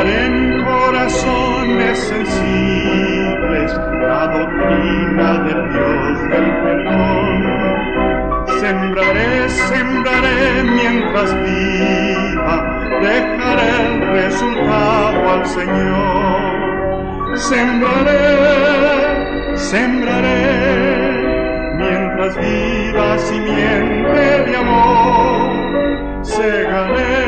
En corazones sensibles la doctrina del Dios del perdón. Sembraré, sembraré mientras viva, dejaré el resultado al Señor. Sembraré, sembraré mientras viva simiente de amor. Segaré